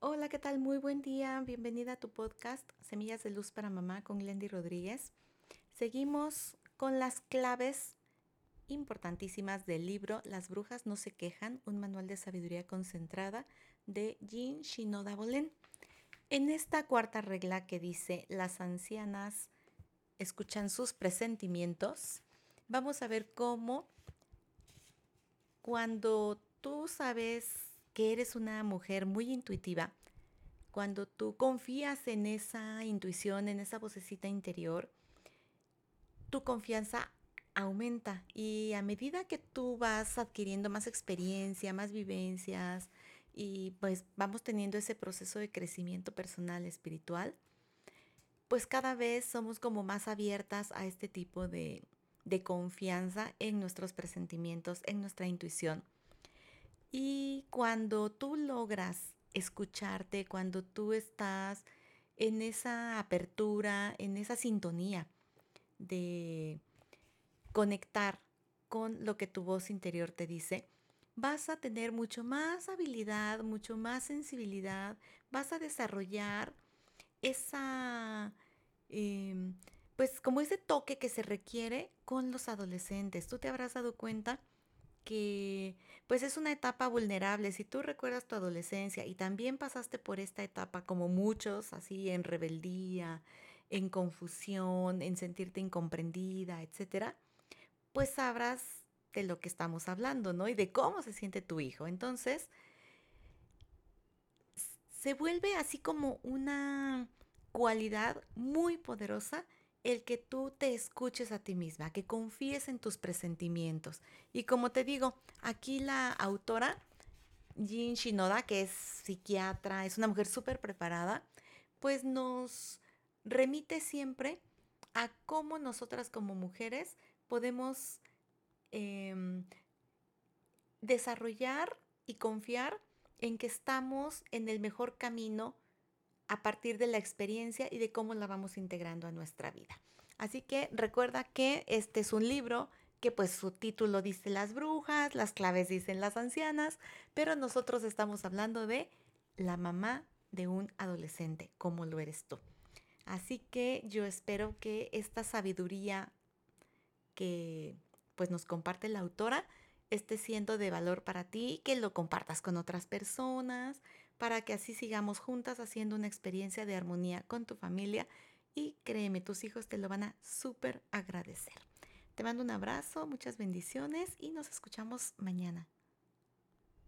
Hola, ¿qué tal? Muy buen día. Bienvenida a tu podcast Semillas de Luz para Mamá con Glendy Rodríguez. Seguimos con las claves importantísimas del libro Las brujas no se quejan, un manual de sabiduría concentrada de Jean Shinoda Bolen. En esta cuarta regla que dice las ancianas escuchan sus presentimientos, vamos a ver cómo cuando tú sabes que eres una mujer muy intuitiva, cuando tú confías en esa intuición, en esa vocecita interior, tu confianza aumenta y a medida que tú vas adquiriendo más experiencia, más vivencias y pues vamos teniendo ese proceso de crecimiento personal, espiritual, pues cada vez somos como más abiertas a este tipo de, de confianza en nuestros presentimientos, en nuestra intuición. Y cuando tú logras escucharte, cuando tú estás en esa apertura, en esa sintonía de conectar con lo que tu voz interior te dice, vas a tener mucho más habilidad, mucho más sensibilidad, vas a desarrollar esa, em, pues como ese toque que se requiere con los adolescentes. Tú te habrás dado cuenta que pues es una etapa vulnerable. Si tú recuerdas tu adolescencia y también pasaste por esta etapa como muchos, así en rebeldía, en confusión, en sentirte incomprendida, etcétera, pues sabrás de lo que estamos hablando, ¿no? Y de cómo se siente tu hijo. Entonces, se vuelve así como una cualidad muy poderosa el que tú te escuches a ti misma, que confíes en tus presentimientos. Y como te digo, aquí la autora, Jin Shinoda, que es psiquiatra, es una mujer súper preparada, pues nos remite siempre a cómo nosotras como mujeres podemos em, desarrollar y confiar en que estamos en el mejor camino a partir de la experiencia y de cómo la vamos integrando a nuestra vida. Así que recuerda que este es un libro que pues su título dice las brujas, las claves dicen las ancianas, pero nosotros estamos hablando de la mamá de un adolescente, como lo eres tú. Así que yo espero que esta sabiduría que pues nos comparte la autora esté siendo de valor para ti, que lo compartas con otras personas, para que así sigamos juntas haciendo una experiencia de armonía con tu familia y créeme, tus hijos te lo van a súper agradecer. Te mando un abrazo, muchas bendiciones y nos escuchamos mañana.